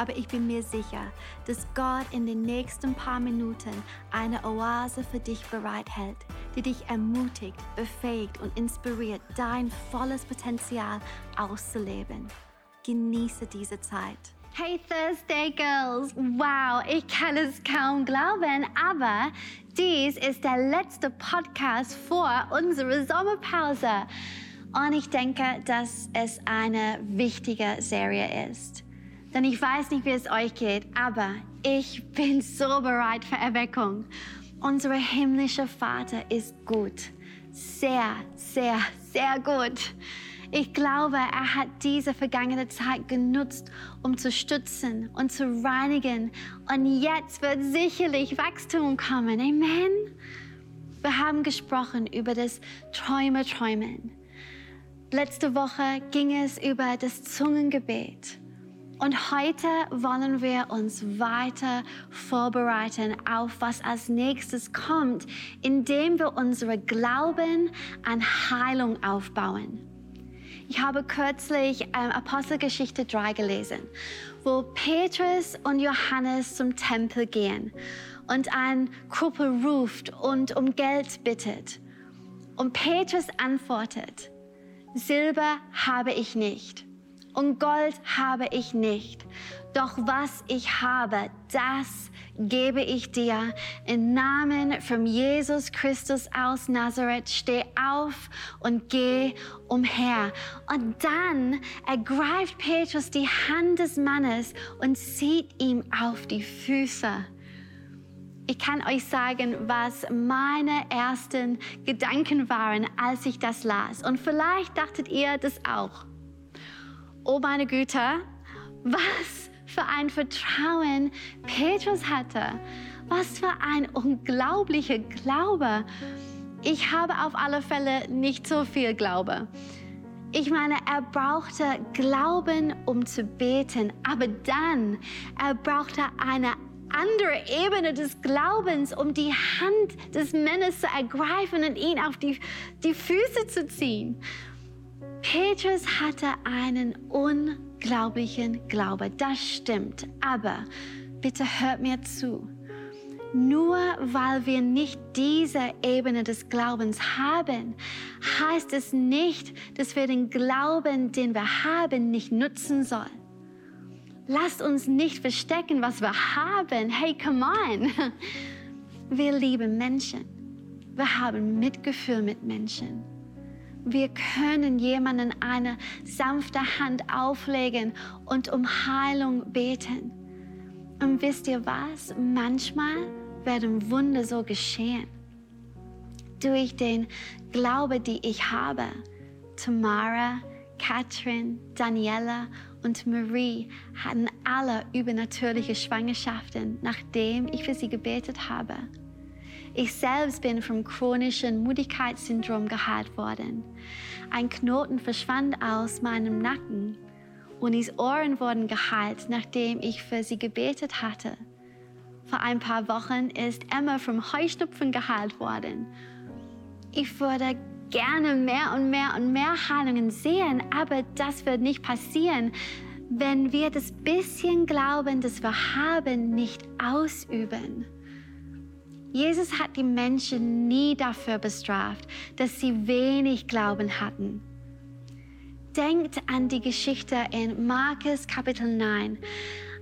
aber ich bin mir sicher, dass Gott in den nächsten paar Minuten eine Oase für dich bereithält, die dich ermutigt, befähigt und inspiriert, dein volles Potenzial auszuleben. Genieße diese Zeit. Hey Thursday Girls! Wow, ich kann es kaum glauben, aber dies ist der letzte Podcast vor unserer Sommerpause. Und ich denke, dass es eine wichtige Serie ist. Denn ich weiß nicht, wie es euch geht, aber ich bin so bereit für Erweckung. Unser himmlischer Vater ist gut. Sehr, sehr, sehr gut. Ich glaube, er hat diese vergangene Zeit genutzt, um zu stützen und zu reinigen. Und jetzt wird sicherlich Wachstum kommen. Amen. Wir haben gesprochen über das Träume träumen. Letzte Woche ging es über das Zungengebet. Und heute wollen wir uns weiter vorbereiten auf was als nächstes kommt, indem wir unsere Glauben an Heilung aufbauen. Ich habe kürzlich ähm, Apostelgeschichte 3 gelesen, wo Petrus und Johannes zum Tempel gehen und ein Gruppe ruft und um Geld bittet. Und Petrus antwortet, Silber habe ich nicht und Gold habe ich nicht. Doch was ich habe, das gebe ich dir. Im Namen von Jesus Christus aus Nazareth, steh auf und geh umher. Und dann ergreift Petrus die Hand des Mannes und zieht ihm auf die Füße. Ich kann euch sagen, was meine ersten Gedanken waren, als ich das las. Und vielleicht dachtet ihr das auch oh meine Güte, was für ein Vertrauen Petrus hatte. Was für ein unglaublicher Glaube. Ich habe auf alle Fälle nicht so viel Glaube. Ich meine, er brauchte Glauben, um zu beten, aber dann, er brauchte eine andere Ebene des Glaubens, um die Hand des Mannes zu ergreifen und ihn auf die, die Füße zu ziehen. Petrus hatte einen unglaublichen Glaube, das stimmt. Aber bitte hört mir zu. Nur weil wir nicht diese Ebene des Glaubens haben, heißt es nicht, dass wir den Glauben, den wir haben, nicht nutzen sollen. Lasst uns nicht verstecken, was wir haben. Hey, come on. Wir lieben Menschen. Wir haben Mitgefühl mit Menschen. Wir können jemanden eine sanfte Hand auflegen und um Heilung beten. Und wisst ihr was? Manchmal werden Wunder so geschehen. Durch den Glaube, die ich habe. Tamara, Katrin, Daniela und Marie hatten alle übernatürliche Schwangerschaften, nachdem ich für sie gebetet habe. Ich selbst bin vom chronischen Müdigkeitssyndrom geheilt worden. Ein Knoten verschwand aus meinem Nacken und die Ohren wurden geheilt, nachdem ich für sie gebetet hatte. Vor ein paar Wochen ist Emma vom Heuschnupfen geheilt worden. Ich würde gerne mehr und mehr und mehr Heilungen sehen, aber das wird nicht passieren, wenn wir das bisschen Glauben, das wir haben, nicht ausüben. Jesus hat die Menschen nie dafür bestraft, dass sie wenig Glauben hatten. Denkt an die Geschichte in Markus Kapitel 9.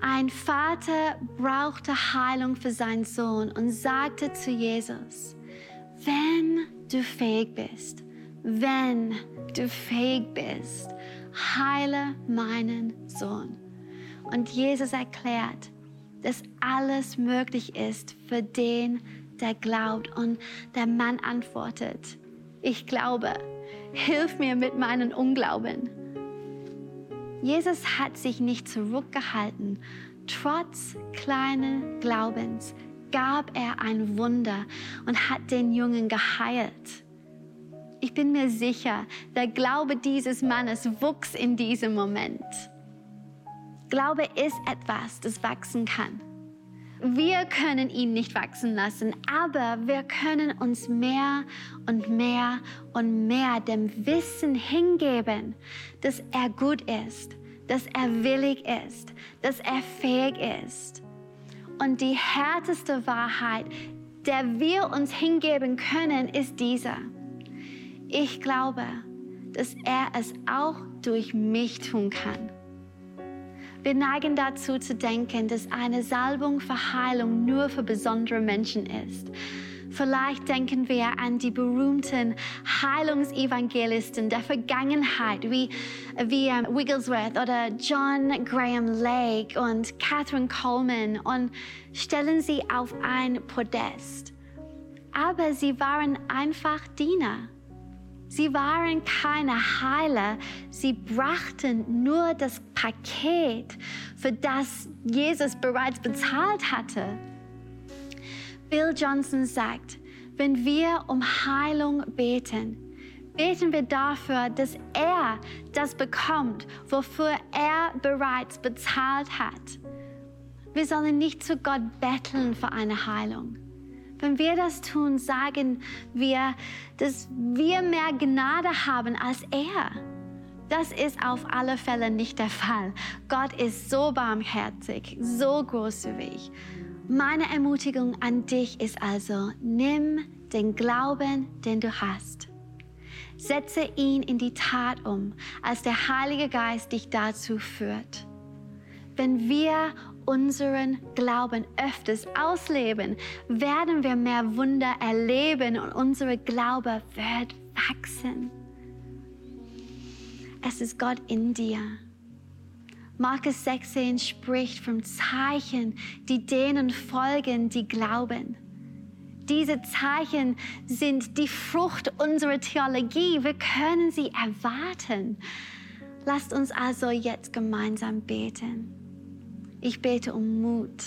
Ein Vater brauchte Heilung für seinen Sohn und sagte zu Jesus, wenn du fähig bist, wenn du fähig bist, heile meinen Sohn. Und Jesus erklärt, dass alles möglich ist für den, der glaubt. Und der Mann antwortet, ich glaube, hilf mir mit meinem Unglauben. Jesus hat sich nicht zurückgehalten. Trotz kleinen Glaubens gab er ein Wunder und hat den Jungen geheilt. ich bin mir sicher, der Glaube dieses Mannes wuchs in diesem Moment. Glaube ist etwas, das wachsen kann. Wir können ihn nicht wachsen lassen, aber wir können uns mehr und mehr und mehr dem Wissen hingeben, dass er gut ist, dass er willig ist, dass er fähig ist. Und die härteste Wahrheit, der wir uns hingeben können, ist dieser. Ich glaube, dass er es auch durch mich tun kann. Wir neigen dazu zu denken, dass eine Salbung für Heilung nur für besondere Menschen ist. Vielleicht denken wir an die berühmten Heilungsevangelisten der Vergangenheit, wie, wie ähm, Wigglesworth oder John Graham Lake und Catherine Coleman und stellen sie auf ein Podest. Aber sie waren einfach Diener. Sie waren keine Heiler, sie brachten nur das Paket, für das Jesus bereits bezahlt hatte. Bill Johnson sagt, wenn wir um Heilung beten, beten wir dafür, dass er das bekommt, wofür er bereits bezahlt hat. Wir sollen nicht zu Gott betteln für eine Heilung. Wenn wir das tun, sagen wir, dass wir mehr Gnade haben als er. Das ist auf alle Fälle nicht der Fall. Gott ist so barmherzig, so großzügig. Meine Ermutigung an dich ist also, nimm den Glauben, den du hast. Setze ihn in die Tat um, als der Heilige Geist dich dazu führt. Wenn wir unseren Glauben öfters ausleben, werden wir mehr Wunder erleben und unser Glaube wird wachsen. Es ist Gott in dir. Markus 16 spricht vom Zeichen, die denen folgen, die glauben. Diese Zeichen sind die Frucht unserer Theologie. Wir können sie erwarten. Lasst uns also jetzt gemeinsam beten. Ich bete um Mut,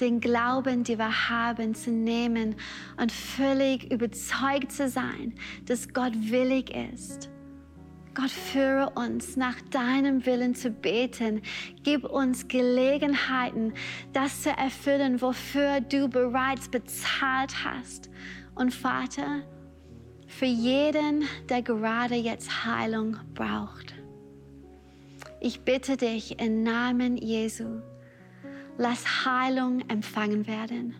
den Glauben, den wir haben, zu nehmen und völlig überzeugt zu sein, dass Gott willig ist. Gott, führe uns nach deinem Willen zu beten. Gib uns Gelegenheiten, das zu erfüllen, wofür du bereits bezahlt hast. Und Vater, für jeden, der gerade jetzt Heilung braucht. Ich bitte dich im Namen Jesu, Lass Heilung empfangen werden.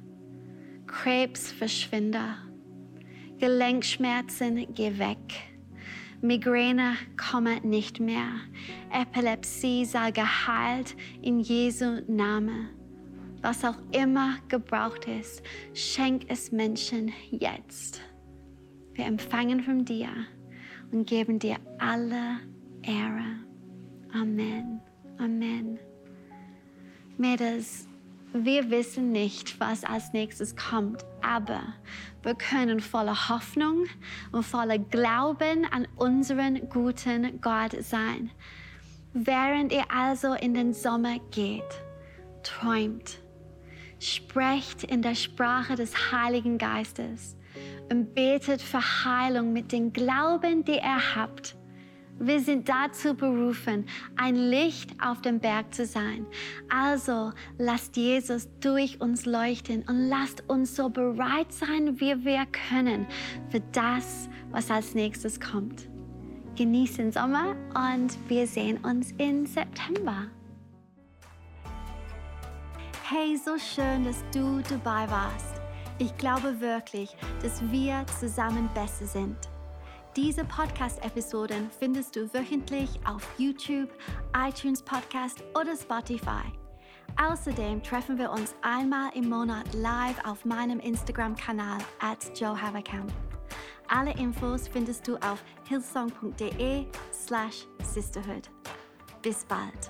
Krebs verschwinde. Gelenkschmerzen geh weg. Migräne komme nicht mehr. Epilepsie sei geheilt in Jesu Name. Was auch immer gebraucht ist, schenk es Menschen jetzt. Wir empfangen von dir und geben dir alle Ehre. Amen. Amen. Mädels, wir wissen nicht, was als nächstes kommt, aber wir können voller Hoffnung und voller Glauben an unseren guten Gott sein. Während ihr also in den Sommer geht, träumt, sprecht in der Sprache des Heiligen Geistes und betet für Heilung mit dem Glauben, den ihr habt wir sind dazu berufen, ein Licht auf dem Berg zu sein. Also lasst Jesus durch uns leuchten und lasst uns so bereit sein, wie wir können für das, was als nächstes kommt. Genießt den Sommer und wir sehen uns im September. Hey, so schön, dass du dabei warst. Ich glaube wirklich, dass wir zusammen besser sind. Diese Podcast-Episoden findest du wöchentlich auf YouTube, iTunes Podcast oder Spotify. Außerdem treffen wir uns einmal im Monat live auf meinem Instagram-Kanal at Joe Haverkamp. Alle Infos findest du auf hillsong.de slash sisterhood. Bis bald.